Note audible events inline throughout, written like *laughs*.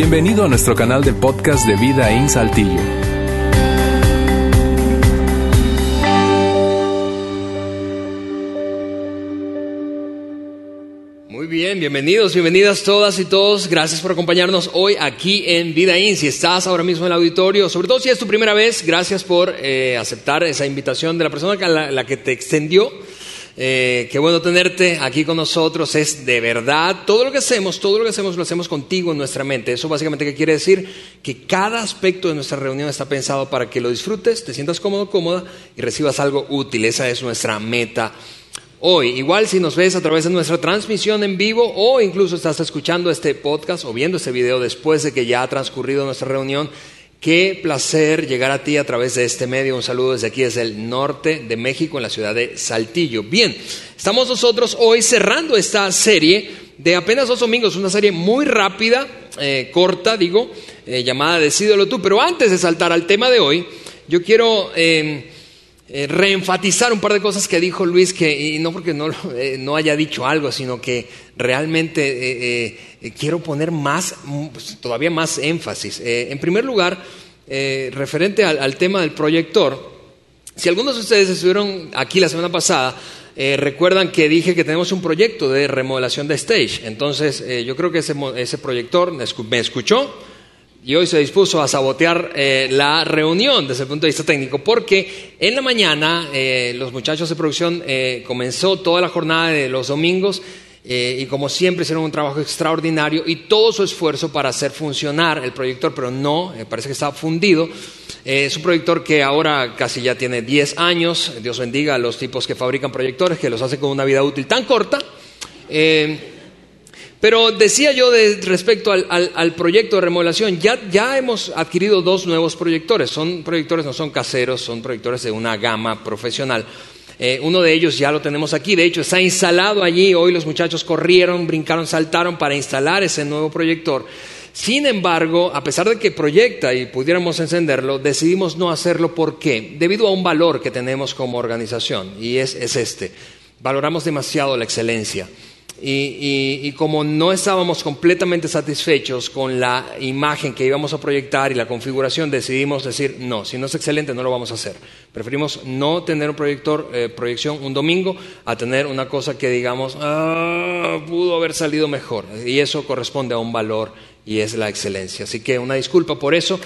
Bienvenido a nuestro canal de podcast de Vida en Saltillo. Muy bien, bienvenidos, bienvenidas todas y todos. Gracias por acompañarnos hoy aquí en Vida In. Si estás ahora mismo en el auditorio, sobre todo si es tu primera vez, gracias por eh, aceptar esa invitación de la persona la que te extendió. Eh, qué bueno tenerte aquí con nosotros. Es de verdad, todo lo que hacemos, todo lo que hacemos lo hacemos contigo en nuestra mente. Eso básicamente qué quiere decir que cada aspecto de nuestra reunión está pensado para que lo disfrutes, te sientas cómodo, cómoda y recibas algo útil. Esa es nuestra meta hoy. Igual si nos ves a través de nuestra transmisión en vivo o incluso estás escuchando este podcast o viendo este video después de que ya ha transcurrido nuestra reunión, qué placer llegar a ti a través de este medio. Un saludo desde aquí, desde el norte de México, en la ciudad de Saltillo. Bien, estamos nosotros hoy cerrando esta serie de apenas dos domingos, una serie muy rápida, eh, corta, digo, eh, llamada Decídelo tú. Pero antes de saltar al tema de hoy, yo quiero... Eh, eh, reenfatizar un par de cosas que dijo Luis, que, y no porque no, eh, no haya dicho algo, sino que realmente eh, quiero poner más, pues, todavía más énfasis. en primer lugar, referente al, al, tema del proyector, si algunos de ustedes estuvieron aquí la semana pasada, recuerdan que dije que tenemos un proyecto de remodelación de stage. Entonces, yo creo que ese, ese proyector me escuchó y hoy se dispuso a sabotear eh, la reunión desde el punto de vista técnico, porque en la mañana eh, los muchachos de producción eh, comenzó toda la jornada de los domingos y como siempre hicieron un trabajo extraordinario y todo su esfuerzo para hacer funcionar el proyector, pero no, parece que estaba fundido. es un proyector que ahora casi ya tiene 10 años, Dios bendiga a los tipos que fabrican proyectores, que los hace con una vida útil tan corta. Pero decía yo respecto al, proyecto de remodelación, ya, hemos adquirido dos nuevos proyectores. Son proyectores, no son caseros, son proyectores de una gama profesional. Eh, uno de ellos ya lo tenemos aquí, de hecho está instalado allí. Hoy los muchachos corrieron, brincaron, saltaron para instalar ese nuevo proyector. Sin embargo, a pesar de que proyecta y pudiéramos encenderlo, decidimos no hacerlo. ¿Por qué? Debido a un valor que tenemos como organización, y es este. Valoramos demasiado la excelencia. Y, como no estábamos completamente satisfechos con la imagen que íbamos a proyectar y la configuración, decidimos decir, no, si no es excelente no lo vamos a hacer. Preferimos no tener un proyector, eh, proyección un domingo a tener una cosa que digamos, ah, pudo haber salido mejor. Y eso corresponde a un valor y es la excelencia. Así que una disculpa por eso.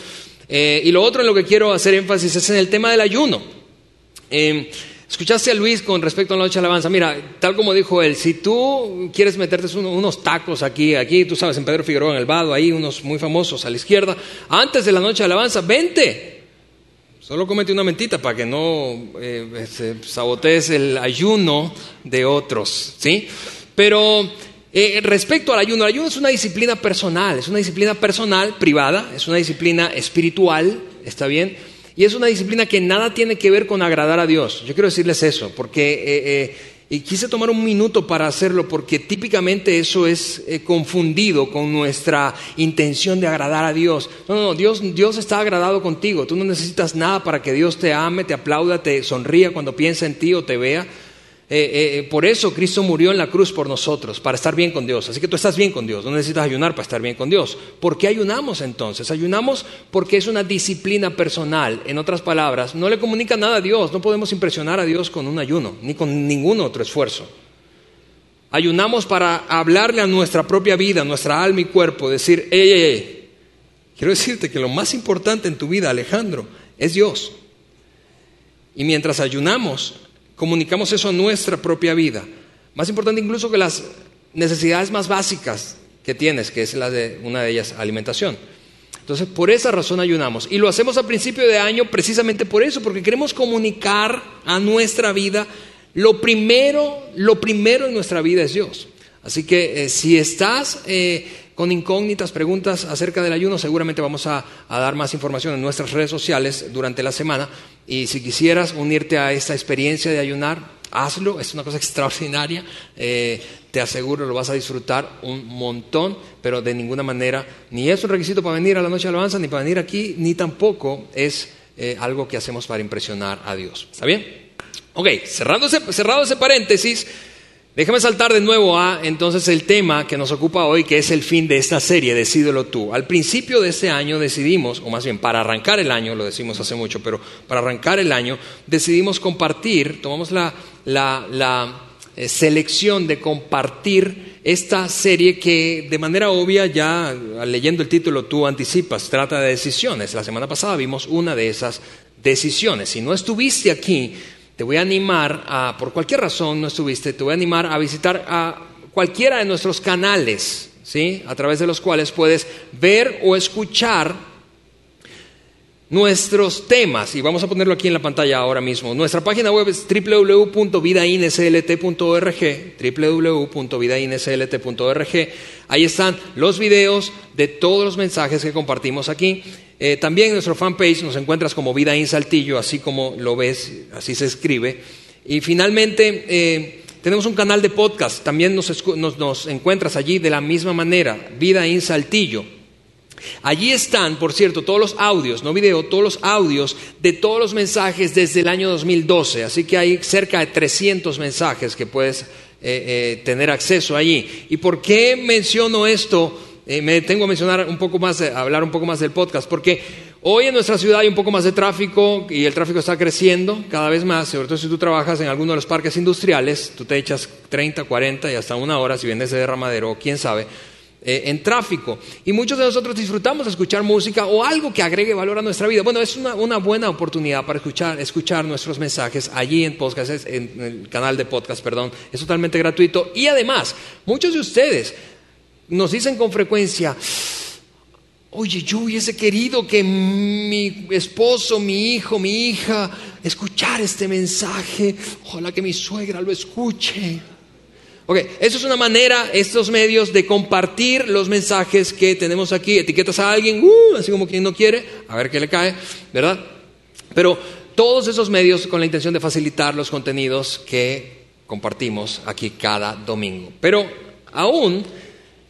Eh, y lo otro en lo que quiero hacer énfasis es en el tema del ayuno. Eh, Escuchaste a Luis con respecto a la noche de alabanza. Mira, tal como dijo él, si tú quieres meterte unos tacos aquí, aquí, tú sabes, en Pedro Figueroa, en el Vado, ahí unos muy famosos a la izquierda, antes de la noche de alabanza, vente. Solo comete una mentita para que no eh, sabotees el ayuno de otros, ¿sí? Pero eh, respecto al ayuno, el ayuno es una disciplina personal, es una disciplina personal, privada, es una disciplina espiritual, ¿está bien? Y es una disciplina que nada tiene que ver con agradar a Dios. Yo quiero decirles eso, porque eh, eh, y quise tomar un minuto para hacerlo, porque típicamente eso es eh, confundido con nuestra intención de agradar a Dios. No, no, Dios, Dios está agradado contigo. Tú no necesitas nada para que Dios te ame, te aplauda, te sonría cuando piensa en ti o te vea. Eh, eh, por eso Cristo murió en la cruz por nosotros, para estar bien con Dios. Así que tú estás bien con Dios, no necesitas ayunar para estar bien con Dios. ¿Por qué ayunamos entonces? Ayunamos porque es una disciplina personal. En otras palabras, no le comunica nada a Dios, no podemos impresionar a Dios con un ayuno, ni con ningún otro esfuerzo. Ayunamos para hablarle a nuestra propia vida, nuestra alma y cuerpo, decir, hey, quiero decirte que lo más importante en tu vida, Alejandro, es Dios. Y mientras ayunamos, comunicamos eso a nuestra propia vida. Más importante incluso que las necesidades más básicas que tienes, que es la de una de ellas, alimentación. Entonces, por esa razón ayunamos. Y lo hacemos a principio de año precisamente por eso, porque queremos comunicar a nuestra vida lo primero, lo primero en nuestra vida es Dios. Así que eh, si estás eh, con incógnitas, preguntas acerca del ayuno, seguramente vamos a, dar más información en nuestras redes sociales durante la semana. Y si quisieras unirte a esta experiencia de ayunar, hazlo, es una cosa *laughs* extraordinaria, eh, te aseguro lo vas a disfrutar un montón, pero de ninguna manera, ni es un requisito para venir a la noche de alabanza, ni para venir aquí, ni tampoco es algo que hacemos para impresionar a Dios. ¿Está bien? Ok, cerrado ese paréntesis. Déjame saltar de nuevo a entonces el tema que nos ocupa hoy, que es el fin de esta serie, Decídelo tú. Al principio de este año decidimos, o más bien para arrancar el año, lo decimos hace mucho, pero para arrancar el año decidimos compartir, tomamos la, eh, selección de compartir esta serie que de manera obvia ya leyendo el título tú anticipas, trata de decisiones. La semana pasada vimos una de esas decisiones. Si no estuviste aquí, te voy a animar a, por cualquier razón no estuviste, te voy a animar a visitar a cualquiera de nuestros canales, ¿sí? A través de los cuales puedes ver o escuchar nuestros temas, y vamos a ponerlo aquí en la pantalla ahora mismo. Nuestra página web es www.vidainslt.org, www.vidainslt.org. Ahí están los videos de todos los mensajes que compartimos aquí. Eh, también en nuestro fanpage nos encuentras como Vida Saltillo, así como lo ves, así se escribe. Y finalmente, eh, tenemos un canal de podcast, también nos, nos, encuentras allí de la misma manera, Vida in Saltillo. Allí están, por cierto, todos los audios, no video, todos los audios de todos los mensajes desde el año 2012. Así que hay cerca de 300 mensajes que puedes eh, eh, tener acceso allí. ¿Y por qué menciono esto? Eh, me detengo a mencionar un poco más, a hablar un poco más del podcast, porque hoy en nuestra ciudad hay un poco más de tráfico y el tráfico está creciendo cada vez más, sobre todo si tú trabajas en alguno de los parques industriales, tú te echas 30, 40 y hasta una hora si vienes de derramadero, quién sabe eh, en tráfico. Y muchos de nosotros disfrutamos de escuchar música o algo que agregue valor a nuestra vida. Bueno, es una, buena oportunidad para escuchar, escuchar nuestros mensajes allí en podcast, en el canal de podcast, perdón. Es totalmente gratuito. Y además, muchos de ustedes nos dicen con frecuencia, Oye, yo hubiese querido que mi esposo, mi hijo, mi hija escuchar este mensaje. Ojalá que mi suegra lo escuche. Ok, eso es una manera, estos medios, de compartir los mensajes que tenemos aquí. Etiquetas a alguien, uh, así como quien no quiere, a ver qué le cae, ¿verdad? Pero todos esos medios con la intención de facilitar los contenidos que compartimos aquí cada domingo. Pero aún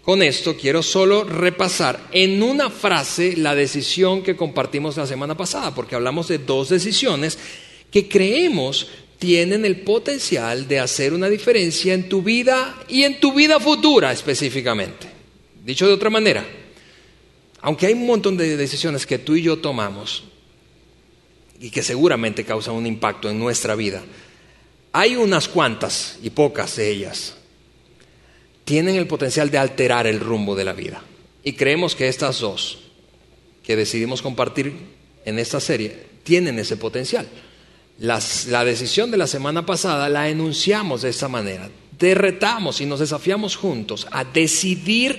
con esto quiero solo repasar en una frase la decisión que compartimos la semana pasada, porque hablamos de dos decisiones que creemos tienen el potencial de hacer una diferencia en tu vida y en tu vida futura específicamente. Dicho de otra manera, aunque hay un montón de decisiones que tú y yo tomamos y que seguramente causan un impacto en nuestra vida, hay unas cuantas y pocas de ellas tienen el potencial de alterar el rumbo de la vida. Y creemos que estas dos que decidimos compartir en esta serie tienen ese potencial la decisión de la semana pasada la enunciamos de esta manera. Derretamos y nos desafiamos juntos a decidir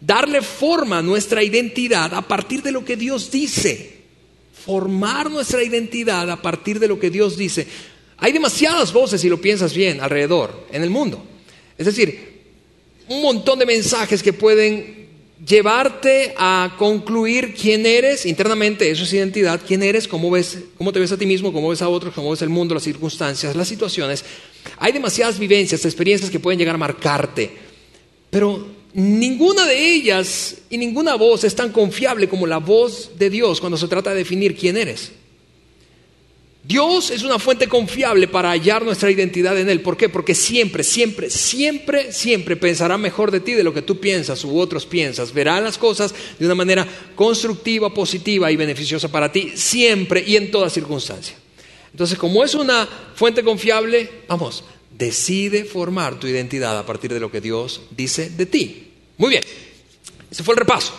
darle forma a nuestra identidad a partir de lo que Dios dice. Formar nuestra identidad a partir de lo que Dios dice. Hay demasiadas voces, si lo piensas bien, alrededor, en el mundo. Es decir, un montón de mensajes que pueden llevarte a concluir quién eres internamente, eso es identidad, quién eres, cómo, ves, cómo te ves a ti mismo, cómo ves a otros, cómo ves el mundo, las circunstancias, las situaciones. Hay demasiadas vivencias, experiencias que pueden llegar a marcarte, pero ninguna de ellas y ninguna voz es tan confiable como la voz de Dios cuando se trata de definir quién eres. Dios es una fuente confiable para hallar nuestra identidad en Él. ¿Por qué? Porque siempre, siempre, siempre, siempre pensará mejor de ti de lo que tú piensas u otros piensas. Verá las cosas de una manera constructiva, positiva y beneficiosa para ti, siempre y en toda circunstancia. Entonces, como es una fuente confiable, vamos, decide formar tu identidad a partir de lo que Dios dice de ti. Muy bien, ese fue el repaso.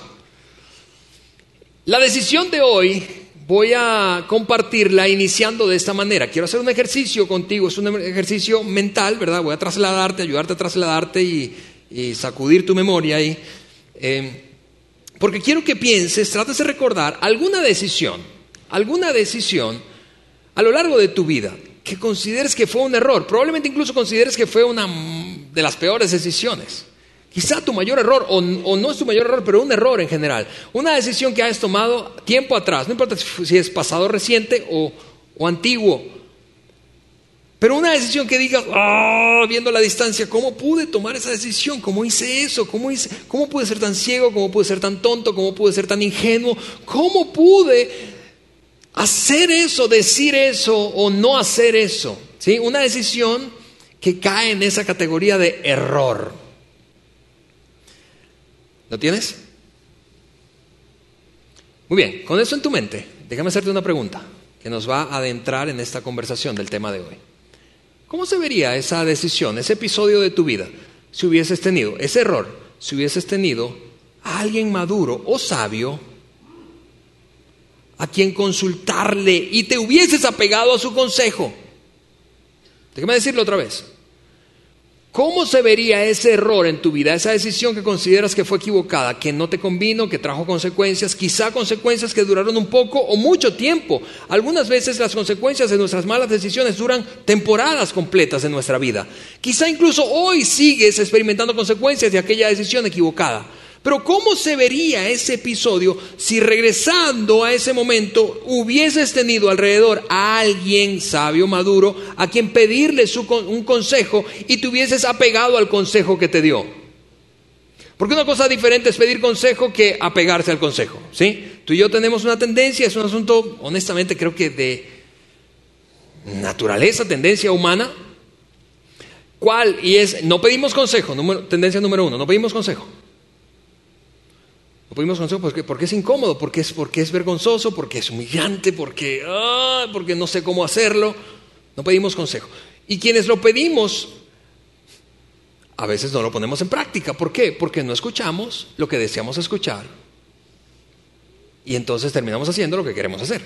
La decisión de hoy voy a compartirla iniciando de esta manera. Quiero hacer un ejercicio contigo, es un ejercicio mental, ¿verdad? Voy a trasladarte, ayudarte a trasladarte y, sacudir tu memoria ahí. Eh, porque quiero que pienses, trates de recordar alguna decisión, alguna decisión a lo largo de tu vida que consideres que fue un error. Probablemente incluso consideres que fue una de las peores decisiones. Quizá tu mayor error, o, no es tu mayor error, pero un error en general. Una decisión que hayas tomado tiempo atrás, no importa si es pasado reciente o, antiguo. Pero una decisión que digas, ah, viendo la distancia, ¿cómo pude tomar esa decisión? ¿Cómo hice eso? ¿Cómo, ¿Cómo pude ser tan ciego? ¿Cómo pude ser tan tonto? ¿Cómo pude ser tan ingenuo? ¿Cómo pude hacer eso, decir eso o no hacer eso? ¿Sí? Una decisión que cae en esa categoría de error. ¿Lo tienes? Muy bien, con eso en tu mente, déjame hacerte una pregunta que nos va a adentrar en esta conversación del tema de hoy. ¿Cómo se vería esa decisión, ese episodio de tu vida, si hubieses tenido ese error, si hubieses tenido a alguien maduro o sabio a quien consultarle y te hubieses apegado a su consejo? Déjame decirlo otra vez. ¿Cómo se vería ese error en tu vida, esa decisión que consideras que fue equivocada, que no te convino, que trajo consecuencias, quizá consecuencias que duraron un poco o mucho tiempo? Algunas veces las consecuencias de nuestras malas decisiones duran temporadas completas en nuestra vida. Quizá incluso hoy sigues experimentando consecuencias de aquella decisión equivocada. Pero ¿cómo se vería ese episodio si regresando a ese momento hubieses tenido alrededor a alguien sabio, maduro, a quien pedirle un consejo y te hubieses apegado al consejo que te dio? Porque una cosa diferente es pedir consejo que apegarse al consejo, ¿sí? Tú y yo tenemos una tendencia, es un asunto, honestamente, creo que de naturaleza, tendencia humana. ¿Cuál? Y es, no pedimos consejo, tendencia número uno, no pedimos consejo. Pedimos consejo porque, porque, es incómodo, porque es, porque es vergonzoso, porque es humillante, porque, ah, porque no sé cómo hacerlo. No pedimos consejo. Y quienes lo pedimos, a veces no lo ponemos en práctica. ¿Por qué? Porque no escuchamos lo que deseamos escuchar. Y entonces terminamos haciendo lo que queremos hacer.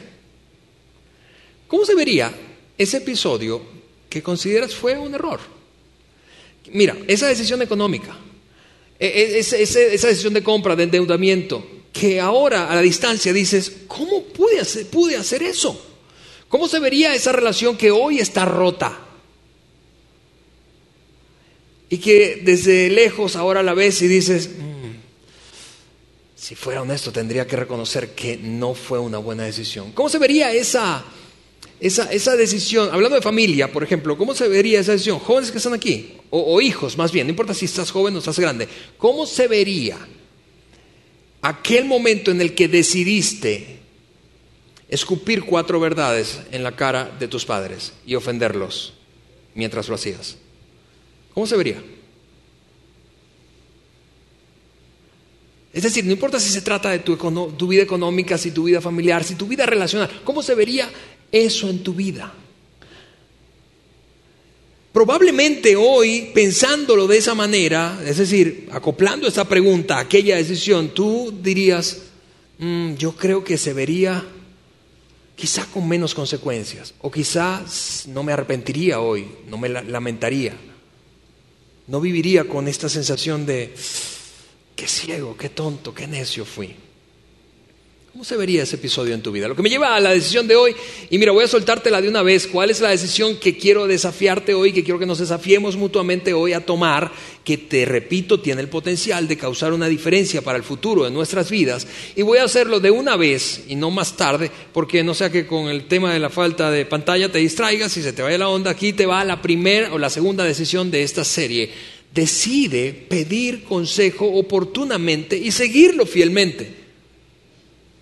¿Cómo se vería ese episodio que consideras fue un error? Mira, esa decisión económica e, e, esa decisión de compra, de endeudamiento, que ahora a la distancia dices, ¿cómo pude hacer, eso? ¿Cómo se vería esa relación que hoy está rota? Y que desde lejos ahora la ves y dices, mm, si fuera honesto tendría que reconocer que no fue una buena decisión. ¿Cómo se vería esa, esa, esa, decisión, hablando de familia, por ejemplo, ¿cómo se vería esa decisión? Jóvenes que están aquí, o, hijos más bien, no importa si estás joven o estás grande, ¿cómo se vería aquel momento en el que decidiste escupir cuatro verdades en la cara de tus padres y ofenderlos mientras lo hacías? ¿Cómo se vería? Es decir, no importa si se trata de tu, tu, vida económica, si tu vida familiar, si tu vida relacional, ¿cómo se vería eso en tu vida. Probablemente hoy, pensándolo de esa manera, es decir, acoplando esa pregunta a aquella decisión, tú dirías, mm, yo creo que se vería quizá con menos consecuencias, o quizás no me arrepentiría hoy, no me lamentaría, no viviría con esta sensación de, qué ciego, qué tonto, qué necio fui. ¿Cómo se vería ese episodio en tu vida? Lo que me lleva a la decisión de hoy, y mira, voy a soltártela de una vez, ¿cuál es la decisión que quiero desafiarte hoy, que quiero que nos desafiemos mutuamente hoy a tomar, que te repito, tiene el potencial de causar una diferencia para el futuro de nuestras vidas? Y voy a hacerlo de una vez y no más tarde, porque no sea que con el tema de la falta de pantalla te distraigas y se te vaya la onda, aquí te va la primera o la segunda decisión de esta serie. Decide pedir consejo oportunamente y seguirlo fielmente.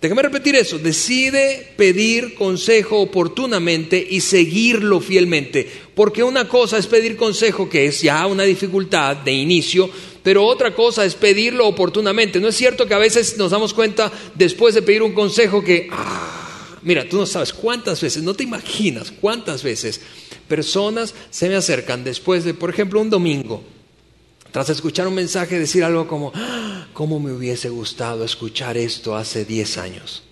Déjame repetir eso. Decide pedir consejo oportunamente y seguirlo fielmente. Porque una cosa es pedir consejo, que es ya una dificultad de inicio, pero otra cosa es pedirlo oportunamente. ¿No es cierto que a veces nos damos cuenta después de pedir un consejo que, ah, mira, tú no sabes cuántas veces, no te imaginas cuántas veces personas se me acercan después de, por ejemplo, un domingo tras escuchar un mensaje, decir algo como, ah, ¿cómo me hubiese gustado escuchar esto hace 10 años?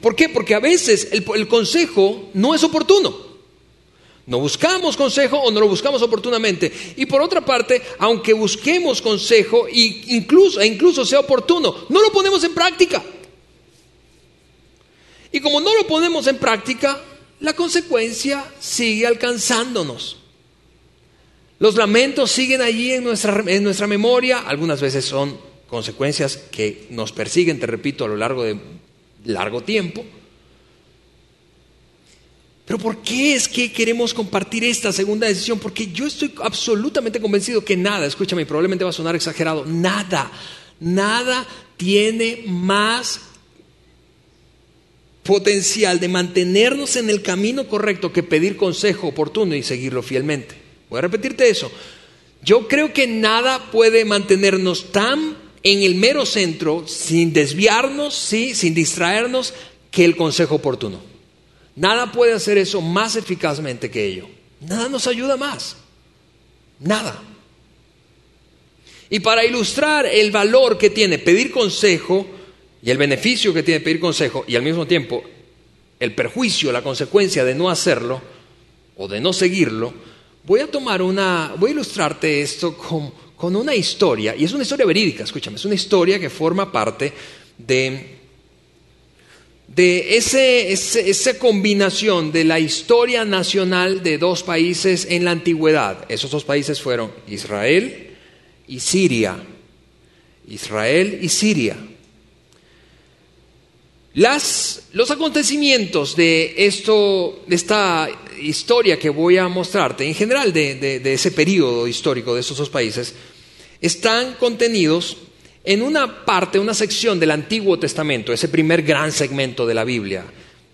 ¿Por qué? Porque a veces el, consejo no es oportuno. No buscamos consejo o no lo buscamos oportunamente. Y por otra parte, aunque busquemos consejo e incluso, e incluso sea oportuno, no lo ponemos en práctica. Y como no lo ponemos en práctica, la consecuencia sigue alcanzándonos. Los lamentos siguen allí en nuestra, en nuestra memoria, algunas veces son consecuencias que nos persiguen, te repito, a lo largo de largo tiempo. Pero ¿por qué es que queremos compartir esta segunda decisión? Porque yo estoy absolutamente convencido que nada, escúchame, probablemente va a sonar exagerado, nada, nada tiene más potencial de mantenernos en el camino correcto que pedir consejo oportuno y seguirlo fielmente. Voy a repetirte eso. Yo creo que nada puede mantenernos tan en el mero centro, sin desviarnos, ¿sí? sin distraernos, que el consejo oportuno. Nada puede hacer eso más eficazmente que ello. Nada nos ayuda más. Nada. Y para ilustrar el valor que tiene pedir consejo y el beneficio que tiene pedir consejo y al mismo tiempo el perjuicio, la consecuencia de no hacerlo o de no seguirlo, voy a tomar una, voy a ilustrarte esto con, con una historia, y es una historia verídica, escúchame, es una historia que forma parte de de ese, esa combinación de la historia nacional de dos países en la antigüedad. Esos dos países fueron Israel y Siria. Israel y Siria. Los acontecimientos de, esto, de esta historia que voy a mostrarte, en general de, de ese periodo histórico de estos dos países, están contenidos en una parte, una sección del Antiguo Testamento, ese primer gran segmento de la Biblia.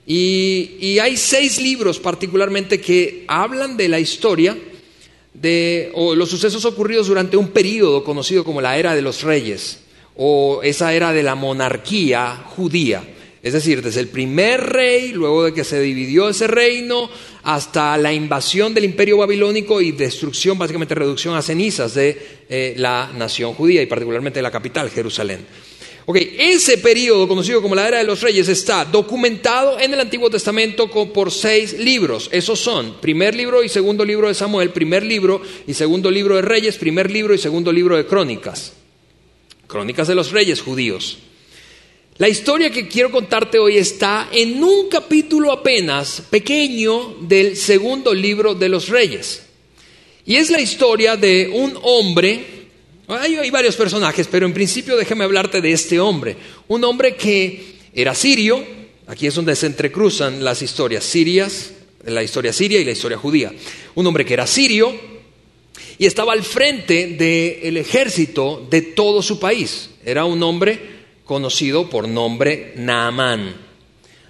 Y, hay seis libros particularmente que hablan de la historia de o los sucesos ocurridos durante un periodo conocido como la era de los reyes o esa era de la monarquía judía. Es decir, desde el primer rey, luego de que se dividió ese reino, hasta la invasión del imperio babilónico y destrucción, básicamente reducción a cenizas de eh, la nación judía y particularmente de la capital, Jerusalén. Ok, ese periodo conocido como la era de los reyes está documentado en el Antiguo Testamento por seis libros. Esos son primer libro y segundo libro de Samuel, primer libro y segundo libro de Reyes, primer libro y segundo libro de Crónicas. Crónicas de los reyes judíos. La historia que quiero contarte hoy está en un capítulo apenas pequeño del segundo libro de los reyes. Y es la historia de un hombre, hay, varios personajes, pero en principio déjame hablarte de este hombre. Un hombre que era sirio, aquí es donde se entrecruzan las historias sirias, la historia siria y la historia judía. Un hombre que era sirio y estaba al frente del ejército de todo su país. Era un hombre conocido por nombre Naamán.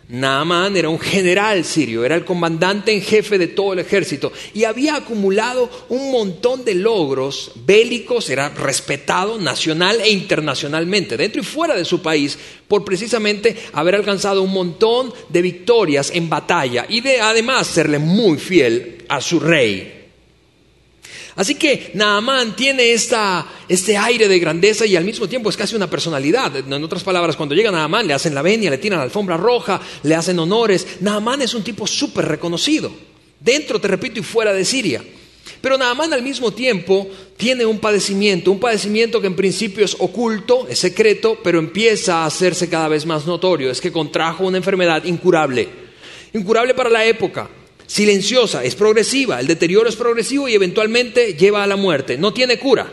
Naamán era un general sirio, era el comandante en jefe de todo el ejército y había acumulado un montón de logros bélicos, era respetado nacional e internacionalmente, dentro y fuera de su país, por precisamente haber alcanzado un montón de victorias en batalla y de además serle muy fiel a su rey. Así que Naamán tiene este aire de grandeza y al mismo tiempo es casi una personalidad. En otras palabras, cuando llega Naamán le hacen la venia, le tiran la alfombra roja, le hacen honores. Naamán es un tipo súper reconocido, dentro, te repito, y fuera de Siria. Pero Naamán al mismo tiempo tiene un padecimiento, un padecimiento que en principio es oculto, es secreto, pero empieza a hacerse cada vez más notorio. Es que contrajo una enfermedad incurable, incurable para la época silenciosa, es progresiva, el deterioro es progresivo y eventualmente lleva a la muerte, no tiene cura.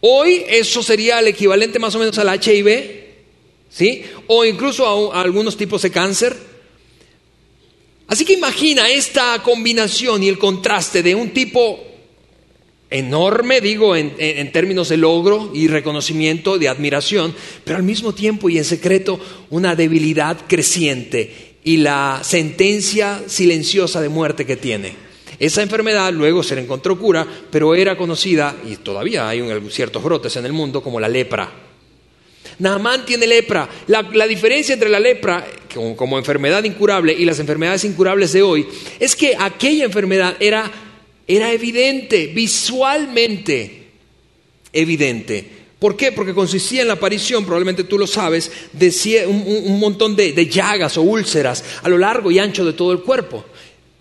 Hoy eso sería el equivalente más o menos al HIV, ¿sí? O incluso a, algunos tipos de cáncer. Así que imagina esta combinación y el contraste de un tipo enorme, digo, en, en, términos de logro y reconocimiento, de admiración, pero al mismo tiempo y en secreto una debilidad creciente y la sentencia silenciosa de muerte que tiene. Esa enfermedad luego se le encontró cura, pero era conocida, y todavía hay ciertos brotes en el mundo, como la lepra. Naamán tiene lepra. La, diferencia entre la lepra como, enfermedad incurable y las enfermedades incurables de hoy es que aquella enfermedad era evidente, visualmente evidente. ¿Por qué? Porque consistía en la aparición, probablemente tú lo sabes, de un, montón de, de llagas o úlceras a lo largo y ancho de todo el cuerpo.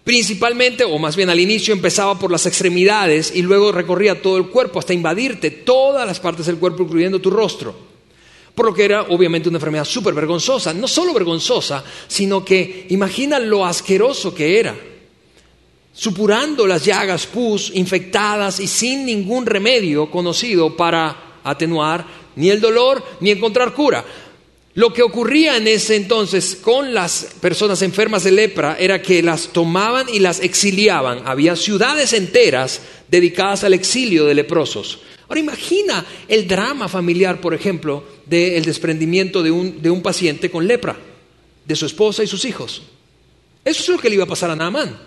Principalmente, o más bien al inicio, empezaba por las extremidades y luego recorría todo el cuerpo hasta invadirte todas las partes del cuerpo, incluyendo tu rostro. Por lo que era obviamente una enfermedad súper vergonzosa. No solo vergonzosa, sino que imagina lo asqueroso que era. Supurando las llagas pus, infectadas y sin ningún remedio conocido para atenuar ni el dolor ni encontrar cura. Lo que ocurría en ese entonces con las personas enfermas de lepra era que las tomaban y las exiliaban. Había ciudades enteras dedicadas al exilio de leprosos. Ahora imagina el drama familiar, por ejemplo, del desprendimiento de un, de un paciente con lepra. de su esposa y sus hijos. Eso es lo que le iba a pasar a Naamán.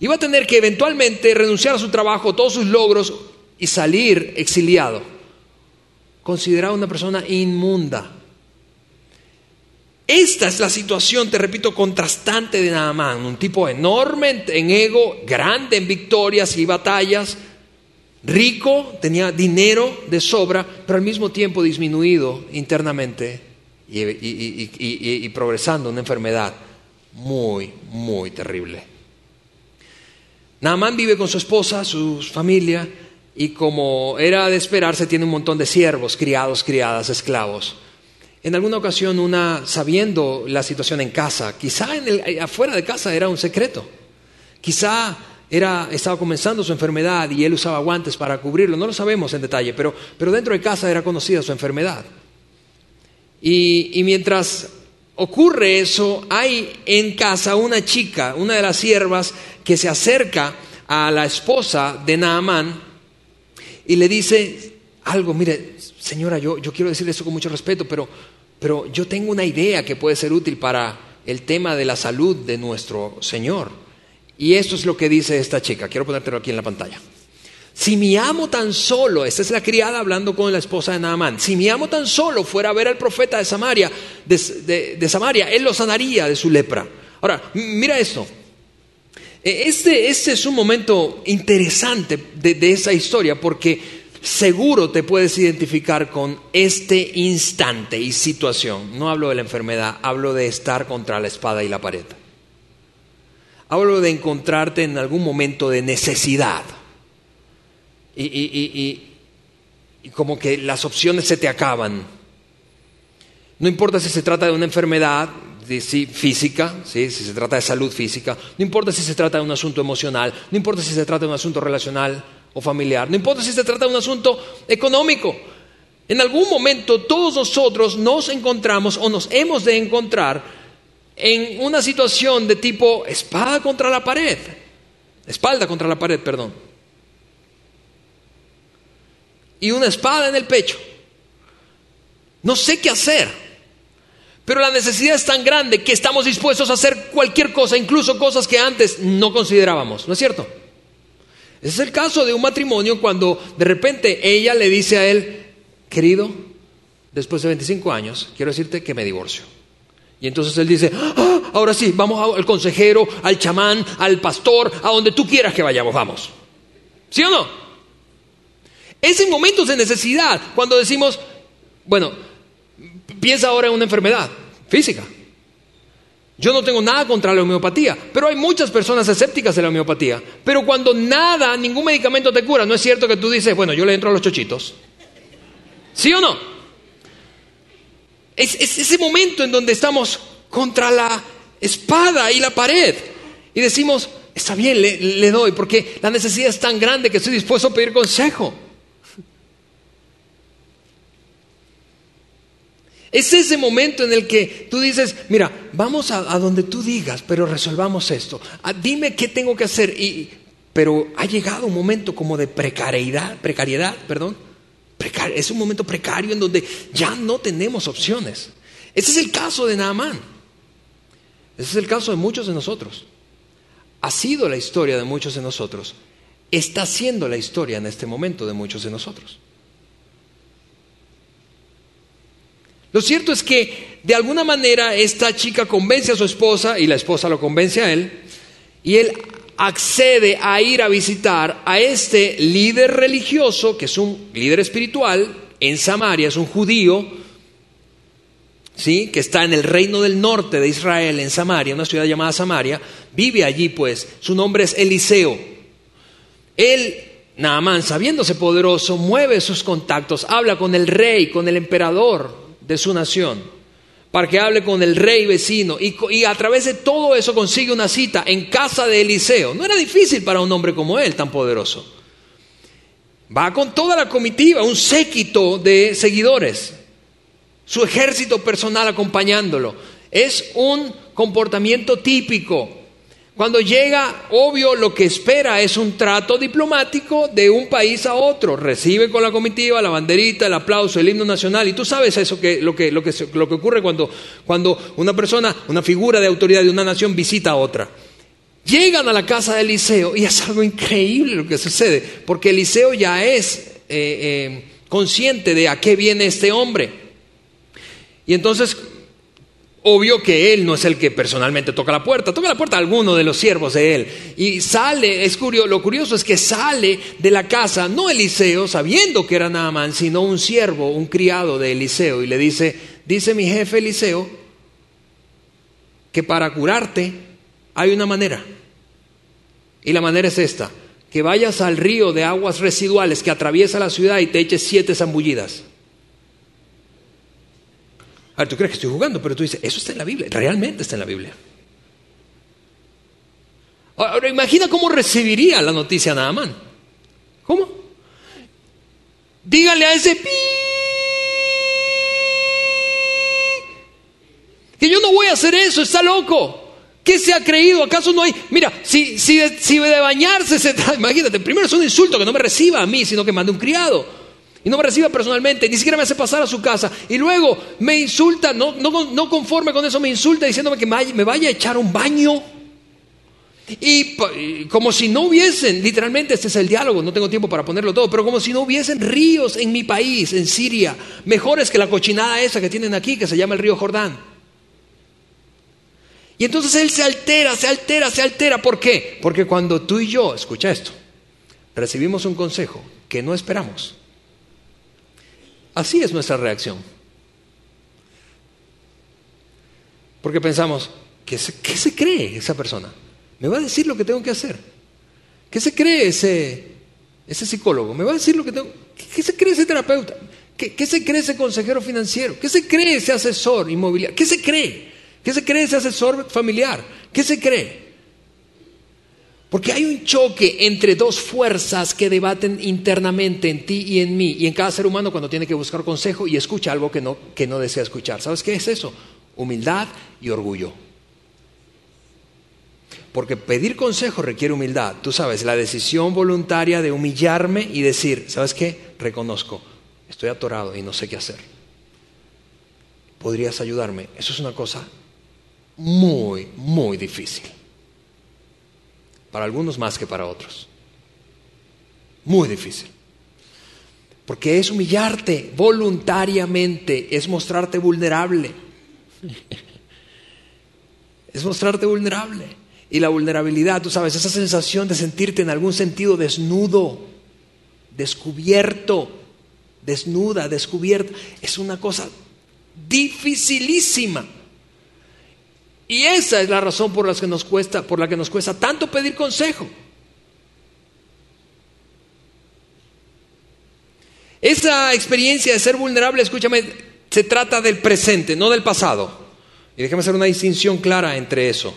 Iba a tener que eventualmente renunciar a su trabajo, todos sus logros y salir exiliado. Considerado una persona inmunda. Esta es la situación, te repito, contrastante de Naamán. Un tipo enorme en ego, grande en victorias y batallas, rico, tenía dinero de sobra, pero al mismo tiempo disminuido internamente y, y progresando una enfermedad muy, muy terrible. Naamán vive con su esposa, su familia, y como era de esperarse, tiene un montón de siervos, criados, criadas, esclavos. En alguna ocasión, una, sabiendo la situación en casa, quizá en el, afuera de casa era un secreto, quizá era, estaba comenzando su enfermedad y él usaba guantes para cubrirlo, no lo sabemos en detalle, pero, dentro de casa era conocida su enfermedad. Y, y mientras ocurre eso, hay en casa una chica, una de las siervas, que se acerca a la esposa de Naamán y le dice algo, mire, señora, yo, yo quiero decirle eso con mucho respeto, pero, pero yo tengo una idea que puede ser útil para el tema de la salud de nuestro Señor. Y esto es lo que dice esta chica, quiero ponértelo aquí en la pantalla. Si mi amo tan solo, esta es la criada hablando con la esposa de Naamán, si mi amo tan solo fuera a ver al profeta de Samaria, de, Samaria, él lo sanaría de su lepra. Ahora, mira esto. E, este, este, es un momento interesante de, de esa historia porque seguro te puedes identificar con este instante y situación. No hablo de la enfermedad, hablo de estar contra la espada y la pared. Hablo de encontrarte en algún momento de necesidad y, como que las opciones se te acaban. No importa si se trata de una enfermedad física, si se trata de salud física, no importa si se trata de un asunto emocional, no importa si se trata de un asunto relacional o familiar, no importa si se trata de un asunto económico. En algún momento todos nosotros nos encontramos o nos hemos de encontrar en una situación de tipo espada contra la pared, espalda contra la pared, perdón y una espada en el pecho. No sé qué hacer, pero la necesidad es tan grande que estamos dispuestos a hacer cualquier cosa, incluso cosas que antes no considerábamos, ¿no es cierto? Ese es el caso de un matrimonio cuando de repente ella le dice a él, querido, después de 25 años, quiero decirte que me divorcio. Y entonces él dice, ah, ahora sí, vamos al consejero, al chamán, al pastor, a donde tú quieras que vayamos, vamos. ¿Sí o no? Es en momentos de necesidad cuando decimos, bueno, piensa ahora en una enfermedad física. Yo no tengo nada contra la homeopatía, pero hay muchas personas escépticas de la homeopatía. Pero cuando nada, ningún medicamento te cura, no es cierto que tú dices, bueno, yo le entro a los chochitos. ¿Sí o no? Es, ese momento en donde estamos contra la espada y la pared y decimos, está bien, le doy, porque la necesidad es tan grande que estoy dispuesto a pedir consejo. Es ese momento en el que tú dices, mira, vamos a, donde tú digas, pero resolvamos esto. Ah, dime qué tengo que hacer. Y, pero ha llegado un momento como de precariedad, precariedad, perdón. es un momento precario en donde ya no tenemos opciones. Ese es el caso de Naamán. Ese es el caso de muchos de nosotros. Ha sido la historia de muchos de nosotros. Está siendo la historia en este momento de muchos de nosotros. Lo cierto es que de alguna manera esta chica convence a su esposa y la esposa lo convence a él y él accede a ir a visitar a este líder religioso, que es un líder espiritual en Samaria, es un judío, ¿sí? que está en el reino del norte de Israel, en Samaria, una ciudad llamada Samaria, vive allí pues, su nombre es Eliseo. Él, Naamán, sabiéndose poderoso, mueve sus contactos, habla con el rey, con el emperador, de su nación, para que hable con el rey vecino y, a través de todo eso consigue una cita en casa de Eliseo. No era difícil para un hombre como él, tan poderoso. Va con toda la comitiva, un séquito de seguidores, su ejército personal acompañándolo. Es un comportamiento típico. Cuando llega, obvio, lo que espera es un trato diplomático de un país a otro. Recibe con la comitiva la banderita, el aplauso, el himno nacional. Y tú sabes eso que lo que, lo que, lo que ocurre cuando, cuando una persona, una figura de autoridad de una nación visita a otra. Llegan a la casa de Eliseo y es algo increíble lo que sucede, porque Eliseo ya es eh, eh, consciente de a qué viene este hombre. Y entonces Obvio que él no es el que personalmente toca la puerta, toca la puerta a alguno de los siervos de él. Y sale, es curioso, lo curioso es que sale de la casa, no Eliseo, sabiendo que era Naamán, sino un siervo, un criado de Eliseo, y le dice, dice mi jefe Eliseo, que para curarte hay una manera. Y la manera es esta, que vayas al río de aguas residuales que atraviesa la ciudad y te eches siete zambullidas. A tú crees que estoy jugando, pero tú dices, eso está en la Biblia, realmente está en la Biblia. Ahora imagina cómo recibiría la noticia Naamán. ¿Cómo? Dígale a ese que yo no voy a hacer eso, está loco. ¿Qué se ha creído? ¿Acaso no hay? Mira, si, si, si de bañarse se trata, *laughs* imagínate, primero es un insulto que no me reciba a mí, sino que mande un criado y no me reciba personalmente, ni siquiera me hace pasar a su casa, y luego me insulta, no, no, conforme con eso, me insulta diciéndome que me vaya a echar un baño. Y como si no hubiesen, literalmente este es el diálogo, no tengo tiempo para ponerlo todo, pero como si no hubiesen ríos en mi país, en Siria, mejores que la cochinada esa que tienen aquí, que se llama el río Jordán. Y entonces él se altera, se altera, se altera. ¿Por qué? Porque cuando tú y yo, escucha esto, recibimos un consejo que no esperamos, Así es nuestra reacción. Porque pensamos, ¿qué se, se, cree esa persona? ¿Me va a decir lo que tengo que hacer? ¿Qué se cree ese, ese psicólogo? ¿Me va a decir lo que tengo? ¿Qué se cree ese terapeuta? ¿Qué, ¿Qué, se cree ese consejero financiero? ¿Qué se cree ese asesor inmobiliario? ¿Qué se cree? ¿Qué se cree ese asesor familiar? ¿Qué se cree? Porque hay un choque entre dos fuerzas que debaten internamente en ti y en mí y en cada ser humano cuando tiene que buscar consejo y escucha algo que no, que no desea escuchar. ¿Sabes qué es eso? Humildad y orgullo. Porque pedir consejo requiere humildad. Tú sabes, la decisión voluntaria de humillarme y decir, ¿sabes qué? Reconozco, estoy atorado y no sé qué hacer. ¿Podrías ayudarme? Eso es una cosa muy, muy difícil para algunos más que para otros. Muy difícil. Porque es humillarte voluntariamente, es mostrarte vulnerable. Es mostrarte vulnerable. Y la vulnerabilidad, tú sabes, esa sensación de sentirte en algún sentido desnudo, descubierto, desnuda, descubierta, es una cosa dificilísima. Y esa es la razón por la que nos cuesta, por la que nos cuesta tanto pedir consejo. Esa experiencia de ser vulnerable, escúchame, se trata del presente, no del pasado. Y déjame hacer una distinción clara entre eso.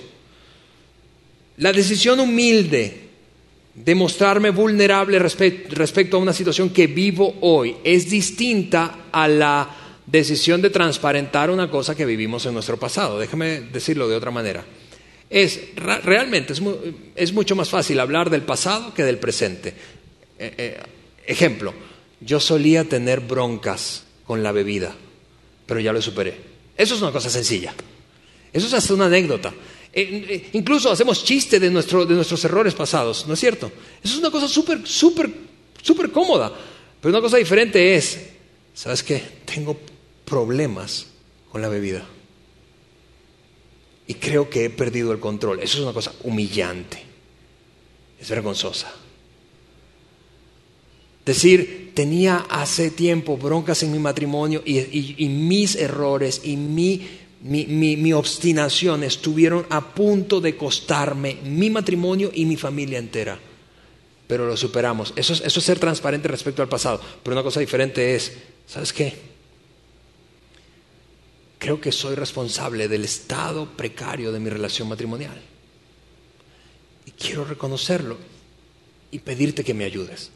La decisión humilde de mostrarme vulnerable respecto a una situación que vivo hoy es distinta a la decisión de transparentar una cosa que vivimos en nuestro pasado. Déjame decirlo de otra manera. Es realmente es, mucho más fácil hablar del pasado que del presente. Eh, eh, ejemplo, yo solía tener broncas con la bebida, pero ya lo superé. Eso es una cosa sencilla. Eso es hasta una anécdota. Eh, incluso hacemos chiste de, nuestro, de nuestros errores pasados, ¿no es cierto? Eso es una cosa súper, súper, súper cómoda. Pero una cosa diferente es, ¿sabes qué? Tengo problemas con la bebida. Y creo que he perdido el control. Eso es una cosa humillante. Es vergonzosa. Decir, tenía hace tiempo broncas en mi matrimonio y, mis errores y mi, mi, obstinación estuvieron a punto de costarme mi matrimonio y mi familia entera. Pero lo superamos. Eso, eso es ser transparente respecto al pasado. Pero una cosa diferente es, ¿sabes qué? Creo que soy responsable del estado precario de mi relación matrimonial. Y quiero reconocerlo y pedirte que me ayudes.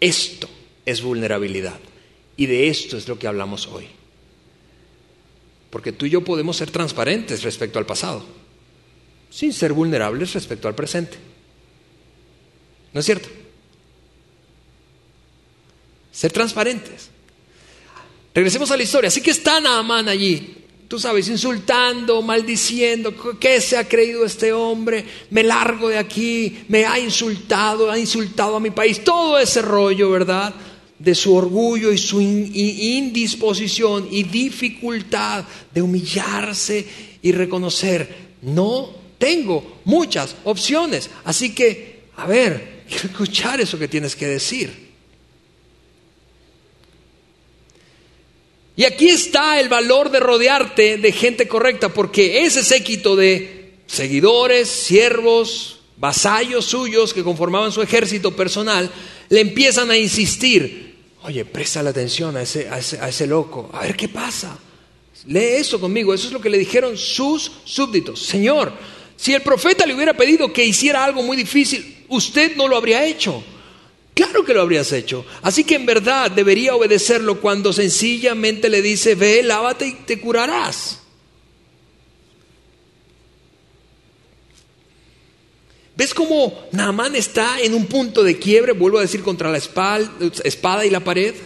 Esto es vulnerabilidad. Y de esto es lo que hablamos hoy. Porque tú y yo podemos ser transparentes respecto al pasado. sin ser vulnerables respecto al presente. ¿No es cierto? Ser transparentes. Regresemos a la historia. Así que está Naamán allí, tú sabes, insultando, maldiciendo, ¿qué se ha creído este hombre? Me largo de aquí, me ha insultado, ha insultado a mi país, todo ese rollo, ¿verdad? De su orgullo y su indisposición y dificultad de humillarse y reconocer, no tengo muchas opciones, así que, a ver, *laughs* escuchar eso que tienes que decir. Y aquí está el valor de rodearte de gente correcta, porque ese séquito de seguidores, siervos, vasallos suyos que conformaban su ejército personal, le empiezan a insistir, oye, presta la atención a ese, a ese, a ese loco, a ver qué pasa. Lee eso conmigo, eso es lo que le dijeron sus súbditos. Señor, si el profeta le hubiera pedido que hiciera algo muy difícil, usted no lo habría hecho. Claro que lo habrías hecho. Así que en verdad debería obedecerlo cuando sencillamente le dice, ve, lávate y te curarás. ¿Ves cómo Naamán está en un punto de quiebre, vuelvo a decir, contra la espada y la pared?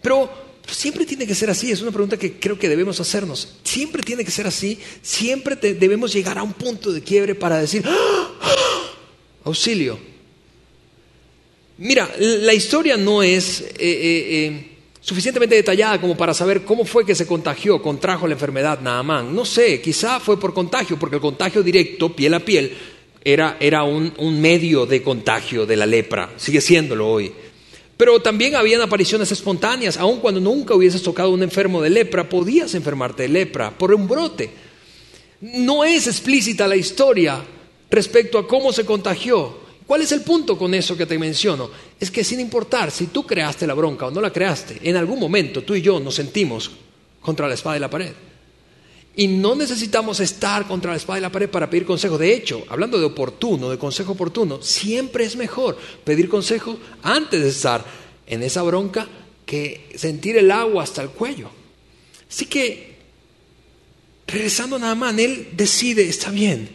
Pero, siempre tiene que ser así, es una pregunta que creo que debemos hacernos. Siempre tiene que ser así, siempre debemos llegar a un punto de quiebre para decir, ¡Ah! auxilio, Mira, la historia no es eh, eh, eh, suficientemente detallada como para saber cómo fue que se contagió, contrajo la enfermedad Naamán. No sé, quizá fue por contagio, porque el contagio directo, piel a piel, era, era un, un medio de contagio de la lepra, sigue siéndolo hoy. Pero también habían apariciones espontáneas, aun cuando nunca hubieses tocado a un enfermo de lepra, podías enfermarte de lepra por un brote. No es explícita la historia respecto a cómo se contagió. ¿Cuál es el punto con eso que te menciono? Es que sin importar si tú creaste la bronca o no la creaste, en algún momento tú y yo nos sentimos contra la espada y la pared. Y no necesitamos estar contra la espada y la pared para pedir consejo. De hecho, hablando de oportuno, de consejo oportuno, siempre es mejor pedir consejo antes de estar en esa bronca que sentir el agua hasta el cuello. Así que, regresando nada más, él decide, está bien,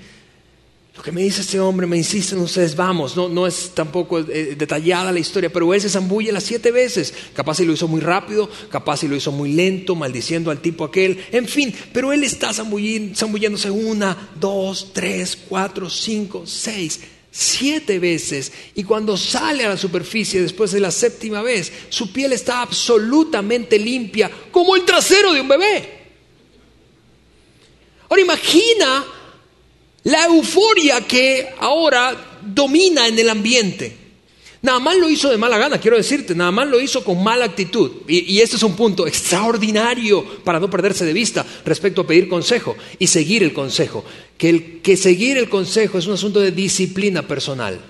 lo que me dice este hombre, me insisten ustedes, vamos, no, no es tampoco eh, detallada la historia, pero él se zambulle las siete veces. Capaz si lo hizo muy rápido, capaz si lo hizo muy lento, maldiciendo al tipo aquel, en fin, pero él está zambulléndose una, dos, tres, cuatro, cinco, seis, siete veces. Y cuando sale a la superficie después de la séptima vez, su piel está absolutamente limpia, como el trasero de un bebé. Ahora imagina la euforia que ahora domina en el ambiente. Nada más lo hizo de mala gana, quiero decirte, nada más lo hizo con mala actitud. Y, este es un punto extraordinario para no perderse de vista respecto a pedir consejo y seguir el consejo. Que, el, que seguir el consejo es un asunto de disciplina personal.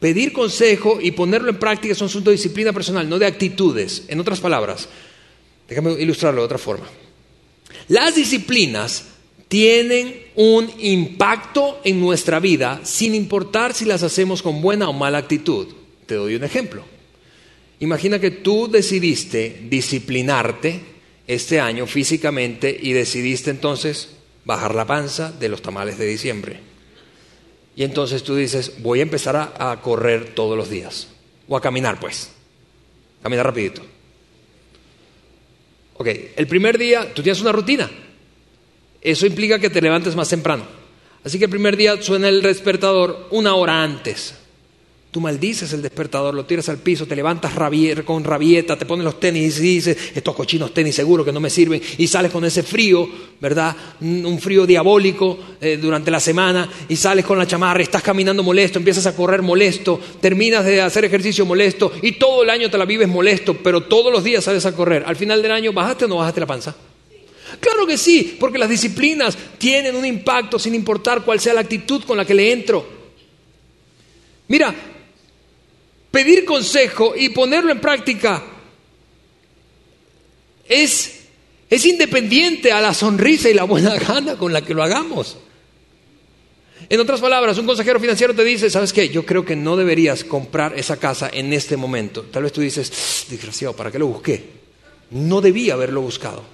Pedir consejo y ponerlo en práctica es un asunto de disciplina personal, no de actitudes. En otras palabras, déjame ilustrarlo de otra forma. Las disciplinas tienen un impacto en nuestra vida sin importar si las hacemos con buena o mala actitud. Te doy un ejemplo. Imagina que tú decidiste disciplinarte este año físicamente y decidiste entonces bajar la panza de los tamales de diciembre. Y entonces tú dices, voy a empezar a, correr todos los días. O a caminar, pues. Caminar rapidito. Ok, el primer día tú tienes una rutina eso implica que te levantes más temprano. Así que el primer día suena el despertador una hora antes. Tú maldices el despertador, lo tiras al piso, te levantas con rabieta, te pones los tenis y dices, estos cochinos tenis seguro que no me sirven, y sales con ese frío, ¿verdad? Un frío diabólico eh, durante la semana, y sales con la chamarra, estás caminando molesto, empiezas a correr molesto, terminas de hacer ejercicio molesto, y todo el año te la vives molesto, pero todos los días sales a correr. Al final del año, ¿bajaste o no bajaste la panza? Claro que sí, porque las disciplinas tienen un impacto sin importar cuál sea la actitud con la que le entro. Mira, pedir consejo y ponerlo en práctica es, es independiente a la sonrisa y la buena *laughs* gana con la que lo hagamos. En otras palabras, un consejero financiero te dice, ¿sabes qué? Yo creo que no deberías comprar esa casa en este momento. Tal vez tú dices, desgraciado, ¿para qué lo busqué? No debía haberlo buscado.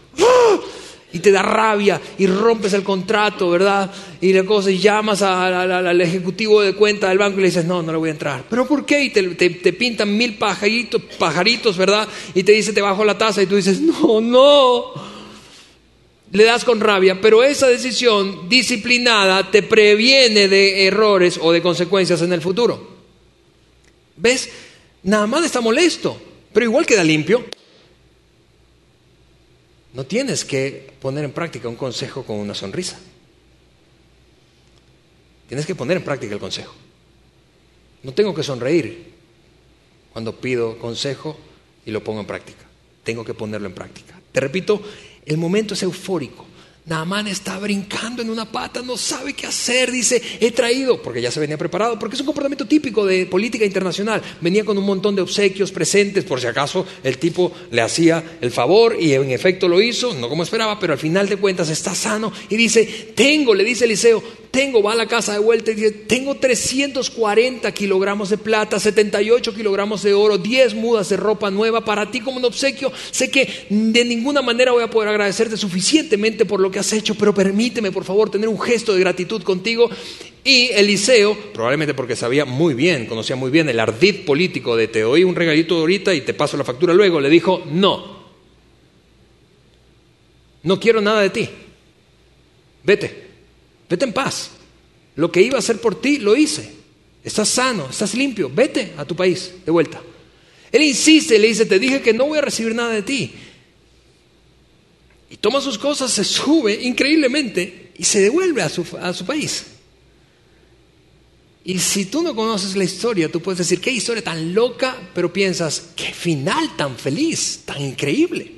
Y te da rabia y rompes el contrato, ¿verdad? Y la cosa, y llamas al ejecutivo de cuenta del banco y le dices, no, no le voy a entrar. ¿Pero por qué? Y te, pintan mil pajaritos, pajaritos, ¿verdad? Y te dice, te bajo la tasa y tú dices, no, no. Le das con rabia, pero esa decisión disciplinada te previene de errores o de consecuencias en el futuro. ¿Ves? Nada más está molesto, pero igual queda limpio. No tienes que poner en práctica un consejo con una sonrisa. Tienes que poner en práctica el consejo. No tengo que sonreír cuando pido consejo y lo pongo en práctica. Tengo que ponerlo en práctica. Te repito, el momento es eufórico. Naamán está brincando en una pata, no sabe qué hacer, dice, he traído, porque ya se venía preparado, porque es un comportamiento típico de política internacional. Venía con un montón de obsequios presentes, por si acaso el tipo le hacía el favor y en efecto lo hizo, no como esperaba, pero al final de cuentas está sano y dice, tengo, le dice Eliseo, tengo, va a la casa de vuelta y dice, tengo 340 kilogramos de plata, 78 kilogramos de oro, 10 mudas de ropa nueva para ti como un obsequio. Sé que de ninguna manera voy a poder agradecerte suficientemente por lo que has hecho, pero permíteme por favor tener un gesto de gratitud contigo. Y Eliseo, probablemente porque sabía muy bien, conocía muy bien el ardid político de te doy un regalito ahorita y te paso la factura luego, le dijo, no, no quiero nada de ti, vete. Vete en paz. Lo que iba a hacer por ti, lo hice. Estás sano, estás limpio. Vete a tu país de vuelta. Él insiste, le dice, te dije que no voy a recibir nada de ti. Y toma sus cosas, se sube increíblemente y se devuelve a su, a su país. Y si tú no conoces la historia, tú puedes decir, qué historia tan loca, pero piensas, qué final tan feliz, tan increíble.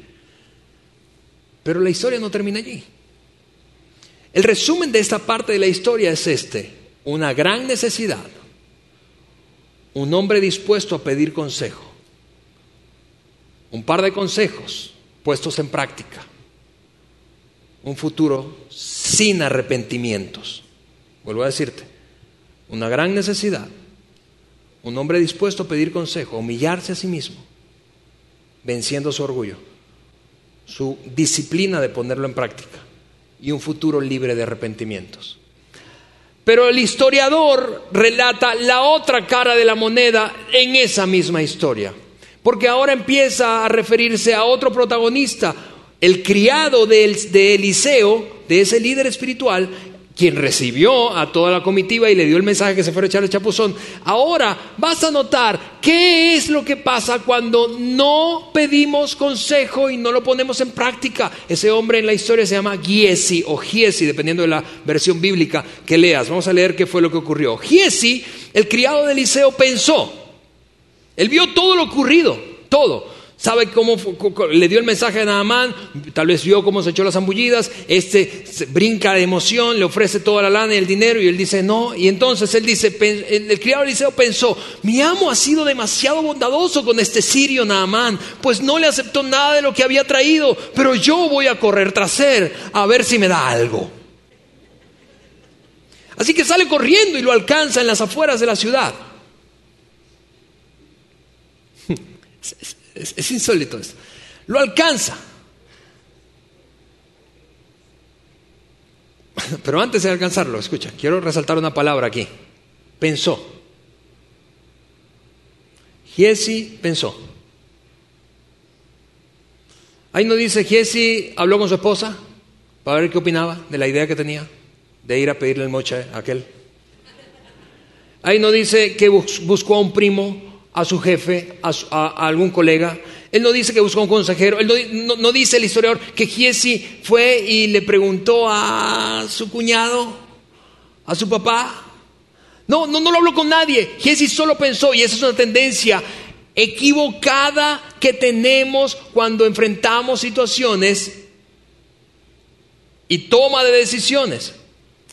Pero la historia no termina allí. El resumen de esta parte de la historia es este, una gran necesidad, un hombre dispuesto a pedir consejo, un par de consejos puestos en práctica, un futuro sin arrepentimientos. Vuelvo a decirte, una gran necesidad, un hombre dispuesto a pedir consejo, humillarse a sí mismo, venciendo su orgullo, su disciplina de ponerlo en práctica y un futuro libre de arrepentimientos. Pero el historiador relata la otra cara de la moneda en esa misma historia, porque ahora empieza a referirse a otro protagonista, el criado de, Eliseo, de ese líder espiritual, quien recibió a toda la comitiva y le dio el mensaje que se fuera a echar el chapuzón. Ahora vas a notar qué es lo que pasa cuando no pedimos consejo y no lo ponemos en práctica. Ese hombre en la historia se llama Giesi o Giesi, dependiendo de la versión bíblica que leas. Vamos a leer qué fue lo que ocurrió. Giesi, el criado de Eliseo, pensó. Él vio todo lo ocurrido, todo. ¿Sabe cómo le dio el mensaje a Naamán? Tal vez vio cómo se echó las zambullidas. Este brinca de emoción, le ofrece toda la lana y el dinero y él dice no. Y entonces él dice, el, criado Eliseo pensó, mi amo ha sido demasiado bondadoso con este sirio Naamán, pues no le aceptó nada de lo que había traído, pero yo voy a correr tras él a ver si me da algo. Así que sale corriendo y lo alcanza en las afueras de la ciudad. *laughs* Es, insólito esto. Lo alcanza. *laughs* Pero antes de alcanzarlo, escucha, quiero resaltar una palabra aquí. Pensó. Giesi pensó. Ahí no dice Giesi habló con su esposa para ver qué opinaba de la idea que tenía de ir a pedirle el moche a aquel. Ahí no dice que buscó a un primo a su jefe, a, algún colega. Él no dice que buscó un consejero, él no, dice el historiador que Giesi fue y le preguntó a su cuñado, a su papá. No, no, no lo habló con nadie. Giesi solo pensó, y esa es una tendencia equivocada que tenemos cuando enfrentamos situaciones y toma de decisiones.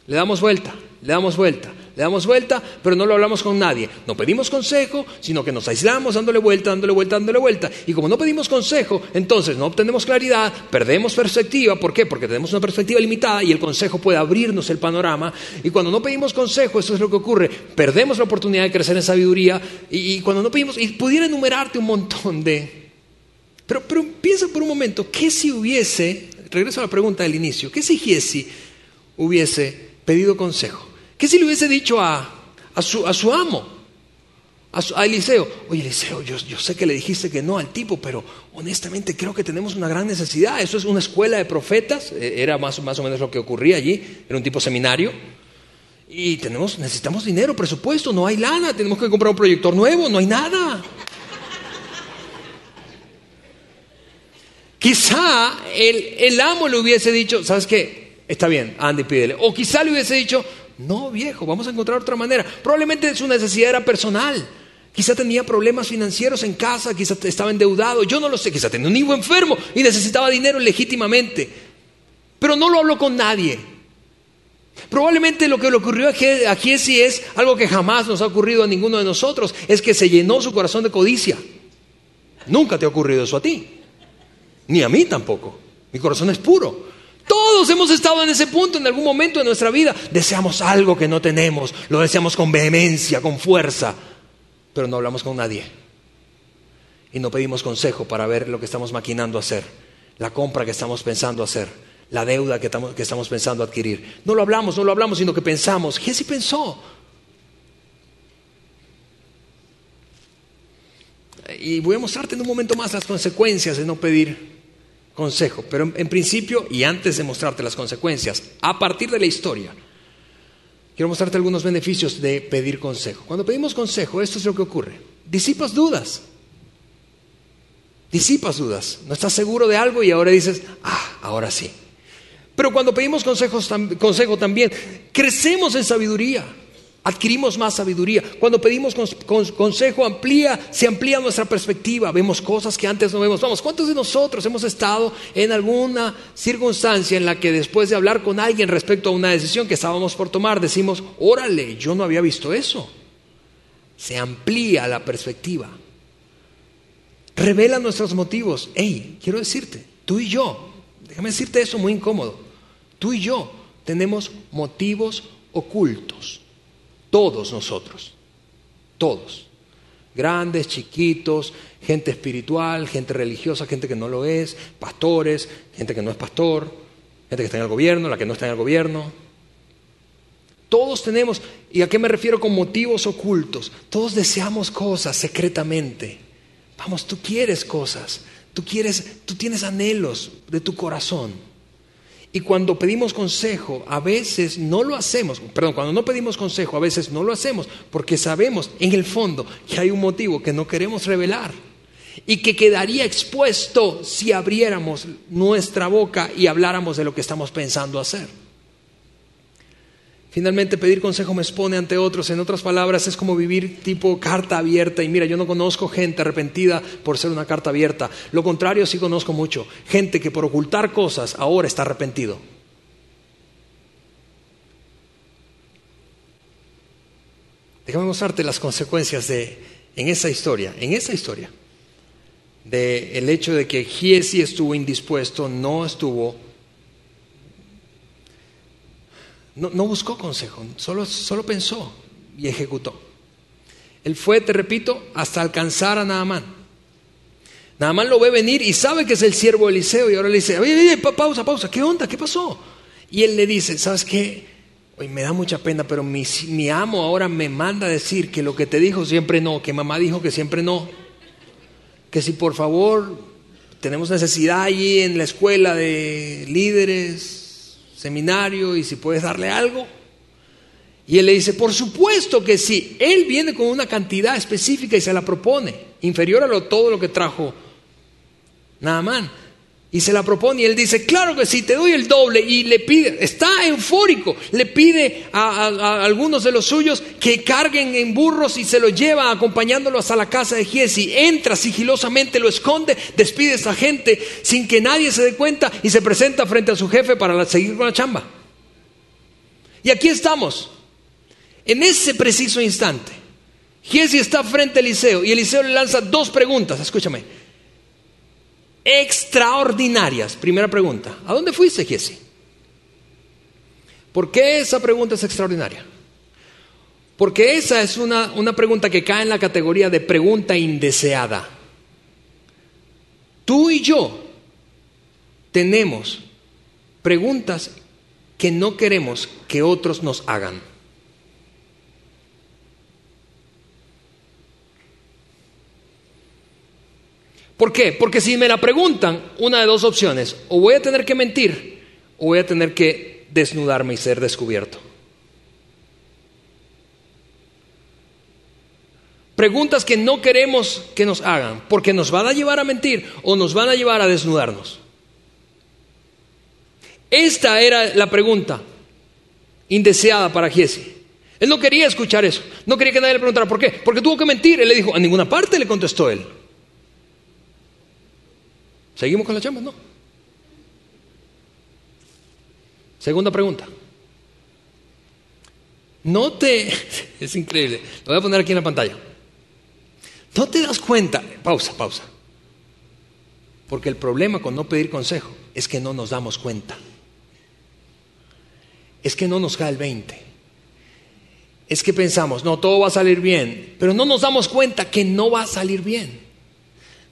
Le damos vuelta, le damos vuelta le damos vuelta, pero no lo hablamos con nadie. No pedimos consejo, sino que nos aislamos dándole vuelta, dándole vuelta, dándole vuelta. Y como no pedimos consejo, entonces no obtenemos claridad, perdemos perspectiva. ¿Por qué? Porque tenemos una perspectiva limitada y el consejo puede abrirnos el panorama. Y cuando no pedimos consejo, eso es lo que ocurre. Perdemos la oportunidad de crecer en sabiduría. Y, cuando no pedimos, y pudiera enumerarte un montón de... Pero, piensa por un momento, ¿qué si hubiese, regreso a la pregunta del inicio. ¿Qué si Giesi hubiese pedido consejo? ¿Qué si le hubiese dicho a, su, amo, a, Eliseo? Oye, Eliseo, yo, sé que le dijiste que no al tipo, pero honestamente creo que tenemos una gran necesidad. Eso es una escuela de profetas, e, era más, más o menos lo que ocurría allí, era un tipo seminario. Y tenemos, necesitamos dinero, presupuesto, no hay lana, tenemos que comprar un proyector nuevo, no hay nada. Quizá el, el, amo le hubiese dicho, ¿sabes qué? Está bien, Andy, pídele. O quizá le hubiese dicho, no, viejo, vamos a encontrar otra manera. Probablemente su necesidad era personal. Quizá tenía problemas financieros en casa, quizá estaba endeudado, yo no lo sé, quizá tenía un hijo enfermo y necesitaba dinero legítimamente. Pero no lo habló con nadie. Probablemente lo que le ocurrió a Giesi es algo que jamás nos ha ocurrido a ninguno de nosotros, es que se llenó su corazón de codicia. Nunca te ha ocurrido eso a ti, ni a mí tampoco. Mi corazón es puro. Todos hemos estado en ese punto en algún momento de nuestra vida. Deseamos algo que no tenemos, lo deseamos con vehemencia, con fuerza, pero no hablamos con nadie. Y no pedimos consejo para ver lo que estamos maquinando hacer, la compra que estamos pensando hacer, la deuda que estamos, que estamos pensando adquirir. No lo hablamos, no lo hablamos, sino que pensamos. ¿Qué si pensó? Y voy a mostrarte en un momento más las consecuencias de no pedir consejo. Pero en, principio, y antes de mostrarte las consecuencias, a partir de la historia, quiero mostrarte algunos beneficios de pedir consejo. Cuando pedimos consejo, esto es lo que ocurre. Disipas dudas. Disipas dudas. No estás seguro de algo y ahora dices, ah, ahora sí. Pero cuando pedimos consejos, consejo también, crecemos en sabiduría adquirimos más sabiduría. Cuando pedimos consejo, amplía, se amplía nuestra perspectiva, vemos cosas que antes no vemos. Vamos, ¿cuántos de nosotros hemos estado en alguna circunstancia en la que después de hablar con alguien respecto a una decisión que estábamos por tomar, decimos, órale, yo no había visto eso? Se amplía la perspectiva. Revela nuestros motivos. Hey, quiero decirte, tú y yo, déjame decirte eso muy incómodo, tú y yo tenemos motivos ocultos todos nosotros, todos. Grandes, chiquitos, gente espiritual, gente religiosa, gente que no lo es, pastores, gente que no es pastor, gente que está en el gobierno, la que no está en el gobierno. Todos tenemos, ¿y a qué me refiero con motivos ocultos? Todos deseamos cosas secretamente. Vamos, tú quieres cosas, tú quieres, tú tienes anhelos de tu corazón. Y cuando pedimos consejo, a veces no lo hacemos, perdón, cuando no pedimos consejo, a veces no lo hacemos porque sabemos en el fondo que hay un motivo que no queremos revelar y que quedaría expuesto si abriéramos nuestra boca y habláramos de lo que estamos pensando hacer. Finalmente, pedir consejo me expone ante otros. En otras palabras, es como vivir tipo carta abierta. Y mira, yo no conozco gente arrepentida por ser una carta abierta. Lo contrario, sí conozco mucho. Gente que por ocultar cosas ahora está arrepentido. Déjame mostrarte las consecuencias de, en esa historia, en esa historia, de el hecho de que Giesi estuvo indispuesto, no estuvo No, buscó consejo, solo, solo pensó y ejecutó. Él fue, te repito, hasta alcanzar a Naamán. Naamán lo ve venir y sabe que es el siervo Eliseo y ahora le dice, oye, pausa, pausa, ¿qué onda? ¿Qué pasó? Y él le dice, ¿sabes qué? Hoy me da mucha pena, pero mi, mi amo ahora me manda a decir que lo que te dijo siempre no, que mamá dijo que siempre no, que si por favor tenemos necesidad allí en la escuela de líderes, seminario y si puedes darle algo. Y él le dice, por supuesto que sí. Él viene con una cantidad específica y se la propone, inferior a lo, todo lo que trajo Naamán y se la propone y él dice, claro que sí, te doy el doble y le pide, está eufórico, le pide a, algunos de los suyos que carguen en burros y se lo lleva acompañándolo hasta la casa de Giesi, entra sigilosamente, lo esconde, despide a esa gente sin que nadie se dé cuenta y se presenta frente a su jefe para seguir con la chamba. Y aquí estamos, en ese preciso instante. Giesi está frente a Eliseo y Eliseo le lanza dos preguntas, escúchame extraordinarias. Primera pregunta, ¿a dónde fuiste, Jesse? ¿Por qué esa pregunta es extraordinaria? Porque esa es una, una pregunta que cae en la categoría de pregunta indeseada. Tú y yo tenemos preguntas que no queremos que otros nos hagan. ¿Por qué? Porque si me la preguntan, una de dos opciones, o voy a tener que mentir, o voy a tener que desnudarme y ser descubierto. Preguntas que no queremos que nos hagan, porque nos van a llevar a mentir o nos van a llevar a desnudarnos. Esta era la pregunta indeseada para Giesi. Él no quería escuchar eso. No quería que nadie le preguntara por qué. Porque tuvo que mentir. Él le dijo, a ninguna parte le contestó él. ¿Seguimos con la chamba? No. Segunda pregunta. No te... *laughs* Es increíble. Lo voy a poner aquí en la pantalla. No te das cuenta. Pausa, pausa. Porque el problema con no pedir consejo es que no nos damos cuenta. Es que no nos cae el 20. Es que pensamos, no, todo va a salir bien. Pero no nos damos cuenta que no va a salir bien.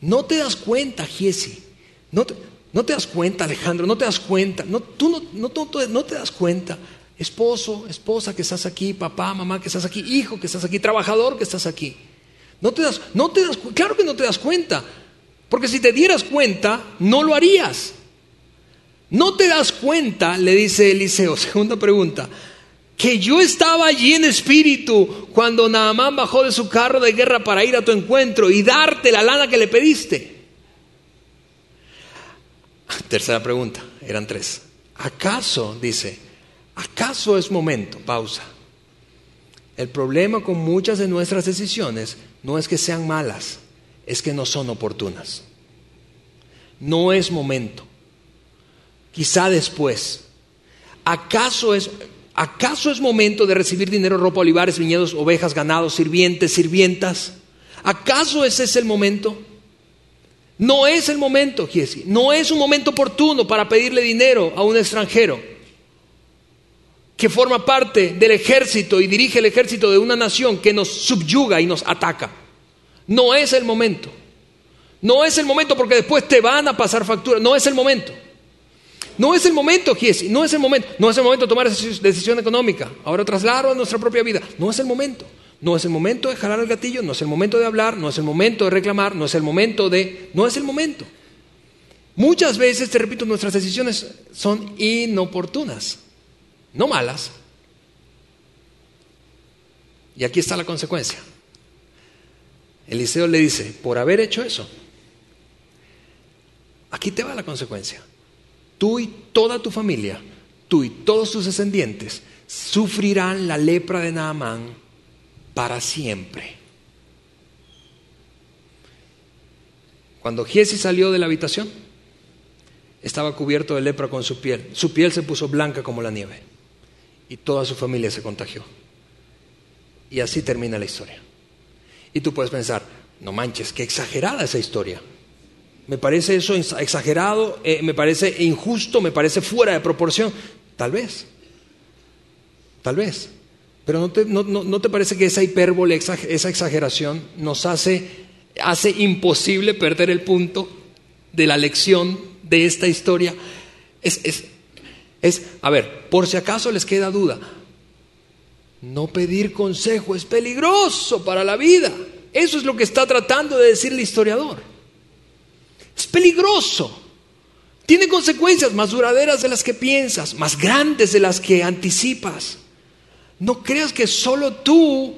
No te das cuenta, Giesi, no te, das cuenta, Alejandro, no te das cuenta. No, tú no, no, te das cuenta. Esposo, esposa que estás aquí, papá, mamá que estás aquí, hijo que estás aquí, trabajador que estás aquí. No te das, no te das, claro que no te das cuenta. Porque si te dieras cuenta, no lo harías. No te das cuenta, le dice Eliseo, *laughs* segunda pregunta, que yo estaba allí en espíritu cuando Naamán bajó de su carro de guerra para ir a tu encuentro y darte la lana que le pediste. *laughs* Tercera pregunta, eran tres. ¿Acaso, dice, acaso es momento, pausa? El problema con muchas de nuestras decisiones no es que sean malas, es que no son oportunas. No es momento. Quizá después. ¿Acaso es, ¿Acaso es momento de recibir dinero, ropa, olivares, viñedos, ovejas, ganados, sirvientes, sirvientas? ¿Acaso ese es el momento? No es el momento, Giesi. No es un momento oportuno para pedirle dinero a un extranjero que forma parte del ejército y dirige el ejército de una nación que nos subyuga y nos ataca. No es el momento. No es el momento porque después te van a pasar factura. No es el momento. No es el momento, Giesi. No es el momento. No es el momento de tomar esa decisión económica. Ahora traslado a nuestra propia vida. No es el momento. No es el momento de jalar el gatillo, no es el momento de hablar, no es el momento de reclamar, no es el momento de... No es el momento. Muchas veces, te repito, nuestras decisiones son inoportunas, no malas. Y aquí está la consecuencia. Eliseo le dice, por haber hecho eso, aquí te va la consecuencia. Tú y toda tu familia, tú y todos tus descendientes sufrirán la lepra de Naamán para siempre. Cuando Giesi salió de la habitación, estaba cubierto de lepra con su piel. Su piel se puso blanca como la nieve y toda su familia se contagió. Y así termina la historia. Y tú puedes pensar, no manches, qué exagerada esa historia. Me parece eso exagerado, eh, me parece injusto, me parece fuera de proporción. Tal vez, tal vez. Pero ¿no te, parece que esa hipérbole, esa exageración nos hace, hace imposible perder el punto de la lección de esta historia? Es, es, es, a ver, por si acaso les queda duda, no pedir consejo es peligroso para la vida. Eso es lo que está tratando de decir el historiador. Es peligroso. Tiene consecuencias más duraderas de las que piensas, más grandes de las que anticipas. No creas que solo tú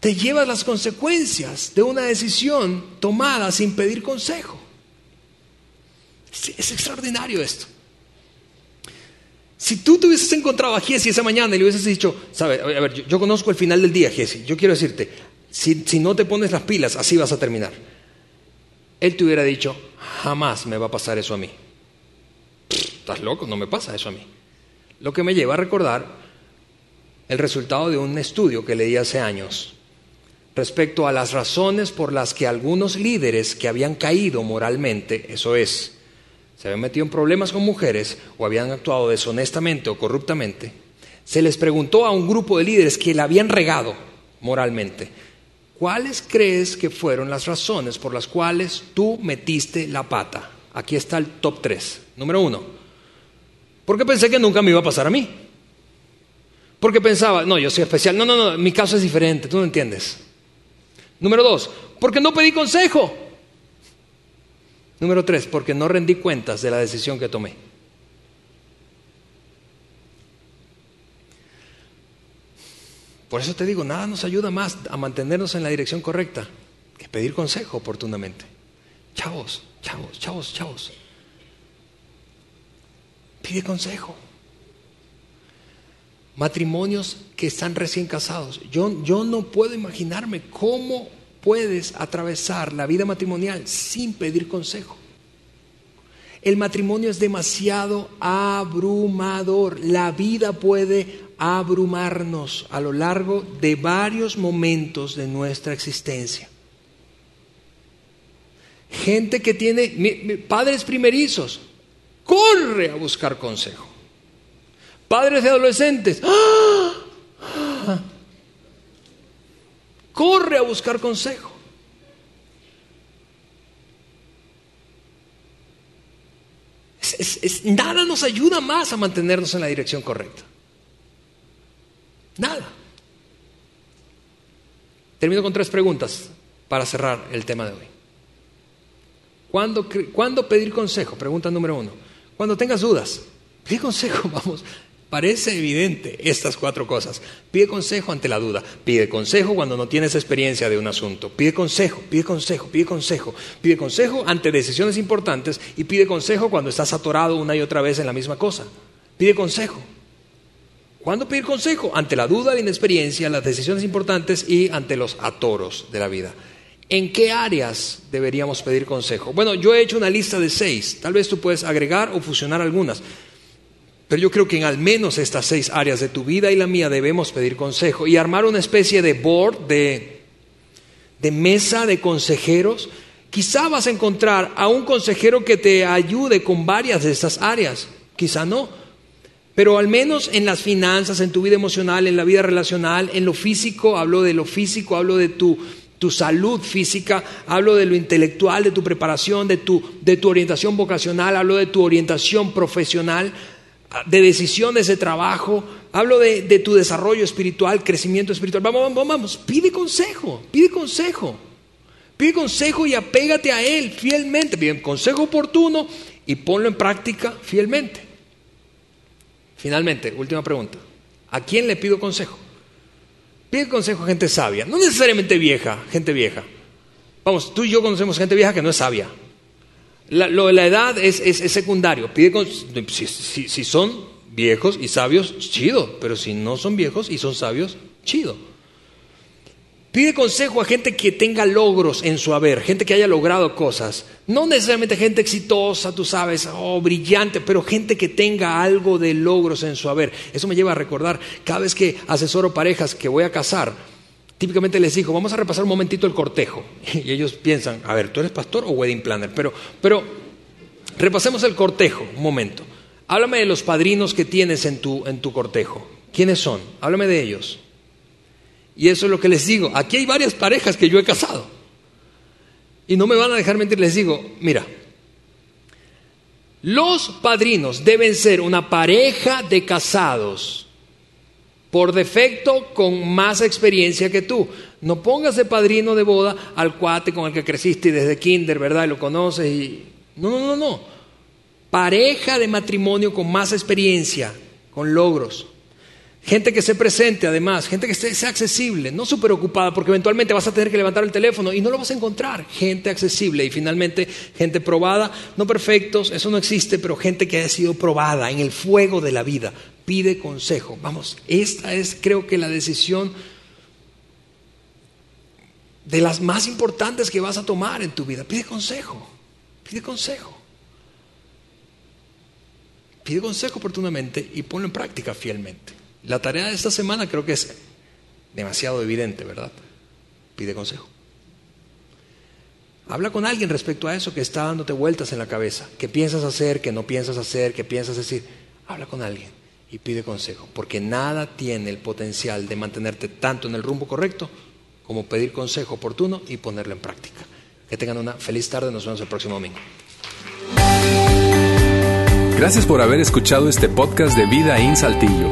te llevas las consecuencias de una decisión tomada sin pedir consejo. Es, extraordinario esto. Si tú te hubieses encontrado a Jesse esa mañana y le hubieses dicho, sabe, a ver, yo, conozco el final del día, Jesse, yo quiero decirte, si, si no te pones las pilas, así vas a terminar. Él te hubiera dicho, jamás me va a pasar eso a mí. Estás loco, no me pasa eso a mí. Lo que me lleva a recordar el resultado de un estudio que leí hace años respecto a las razones por las que algunos líderes que habían caído moralmente, eso es, se habían metido en problemas con mujeres o habían actuado deshonestamente o corruptamente, se les preguntó a un grupo de líderes que la habían regado moralmente, ¿cuáles crees que fueron las razones por las cuales tú metiste la pata? Aquí está el top 3. Número uno, Porque pensé que nunca me iba a pasar a mí. Porque pensaba, no, yo soy especial. No, no, no, mi caso es diferente, tú no entiendes. Número dos, porque no pedí consejo. Número tres, porque no rendí cuentas de la decisión que tomé. Por eso te digo, nada nos ayuda más a mantenernos en la dirección correcta que pedir consejo oportunamente. Chavos, chavos, chavos, chavos. Pide consejo. Matrimonios que están recién casados. Yo, yo no puedo imaginarme cómo puedes atravesar la vida matrimonial sin pedir consejo. El matrimonio es demasiado abrumador. La vida puede abrumarnos a lo largo de varios momentos de nuestra existencia. Gente que tiene padres primerizos, corre a buscar consejo. Padres de adolescentes, ¡ah! corre a buscar consejo. nada nos ayuda más a mantenernos en la dirección correcta. Nada. Termino con tres preguntas para cerrar el tema de hoy. ¿Cuándo, ¿Cuándo, pedir consejo? Pregunta número uno. Cuando tengas dudas, pide consejo, *laughs* vamos. Parece evidente estas cuatro cosas. Pide consejo ante la duda, pide consejo cuando no tienes experiencia de un asunto, pide consejo, pide consejo, pide consejo, pide consejo ante decisiones importantes y pide consejo cuando estás atorado una y otra vez en la misma cosa. Pide consejo. ¿Cuándo pedir consejo? Ante la duda, la inexperiencia, las decisiones importantes y ante los atoros de la vida. ¿En qué áreas deberíamos pedir consejo? Bueno, yo he hecho una lista de seis. Tal vez tú puedes agregar o fusionar algunas. Pero yo creo que en al menos estas seis áreas de tu vida y la mía debemos pedir consejo y armar una especie de board, de, de mesa de consejeros. Quizá vas a encontrar a un consejero que te ayude con varias de estas áreas, quizá no. Pero al menos en las finanzas, en tu vida emocional, en la vida relacional, en lo físico, hablo de lo físico, hablo de tu, tu salud física, hablo de lo intelectual, de tu preparación, de tu, de tu orientación vocacional, hablo de tu orientación profesional, de decisiones de trabajo, hablo de, tu desarrollo espiritual, crecimiento espiritual. Vamos, vamos, vamos, pide consejo, pide consejo. Pide consejo y apégate a él fielmente. Pide consejo oportuno y ponlo en práctica fielmente. Finalmente, última pregunta. ¿A quién le pido consejo? Pide consejo a gente sabia, no necesariamente vieja, gente vieja. Vamos, tú y yo conocemos gente vieja que no es sabia. Lo de la edad es, secundario. Pide si, si, son viejos y sabios, chido. Pero si no son viejos y son sabios, chido. Pide consejo a gente que tenga logros en su haber, gente que haya logrado cosas. No necesariamente gente exitosa, tú sabes, oh, brillante, pero gente que tenga algo de logros en su haber. Eso me lleva a recordar, cada vez que asesoro parejas que voy a casar, típicamente les digo, vamos a repasar un momentito el cortejo. *laughs* Y ellos piensan, a ver, ¿tú eres pastor o wedding planner? Pero, pero repasemos el cortejo, un momento. Háblame de los padrinos que tienes en tu, en tu cortejo. ¿Quiénes son? Háblame de ellos. Y eso es lo que les digo. Aquí hay varias parejas que yo he casado. Y no me van a dejar mentir, les digo, mira, los padrinos deben ser una pareja de casados, por defecto con más experiencia que tú. No pongas de padrino de boda al cuate con el que creciste desde kinder, ¿verdad? Y lo conoces y... No, no, no, no. Pareja de matrimonio con más experiencia, con logros. Gente que se presente además, gente que sea accesible, no súper ocupada, porque eventualmente vas a tener que levantar el teléfono y no lo vas a encontrar. Gente accesible y finalmente gente probada, no perfectos, eso no existe, pero gente que haya sido probada en el fuego de la vida. Pide consejo. Vamos, esta es creo que la decisión de las más importantes que vas a tomar en tu vida. Pide consejo, pide consejo. Pide consejo oportunamente y ponlo en práctica fielmente. La tarea de esta semana creo que es demasiado evidente, ¿verdad? Pide consejo. Habla con alguien respecto a eso que está dándote vueltas en la cabeza. ¿Qué piensas hacer? ¿Qué no piensas hacer? ¿Qué piensas decir? Habla con alguien y pide consejo. Porque nada tiene el potencial de mantenerte tanto en el rumbo correcto como pedir consejo oportuno y ponerlo en práctica. Que tengan una feliz tarde. Nos vemos el próximo domingo. Gracias por haber escuchado este podcast de Vida en Saltillo.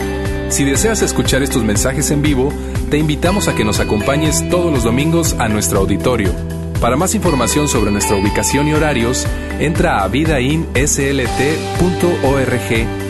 Si deseas escuchar estos mensajes en vivo, te invitamos a que nos acompañes todos los domingos a nuestro auditorio. Para más información sobre nuestra ubicación y horarios, entra a vidainslt.org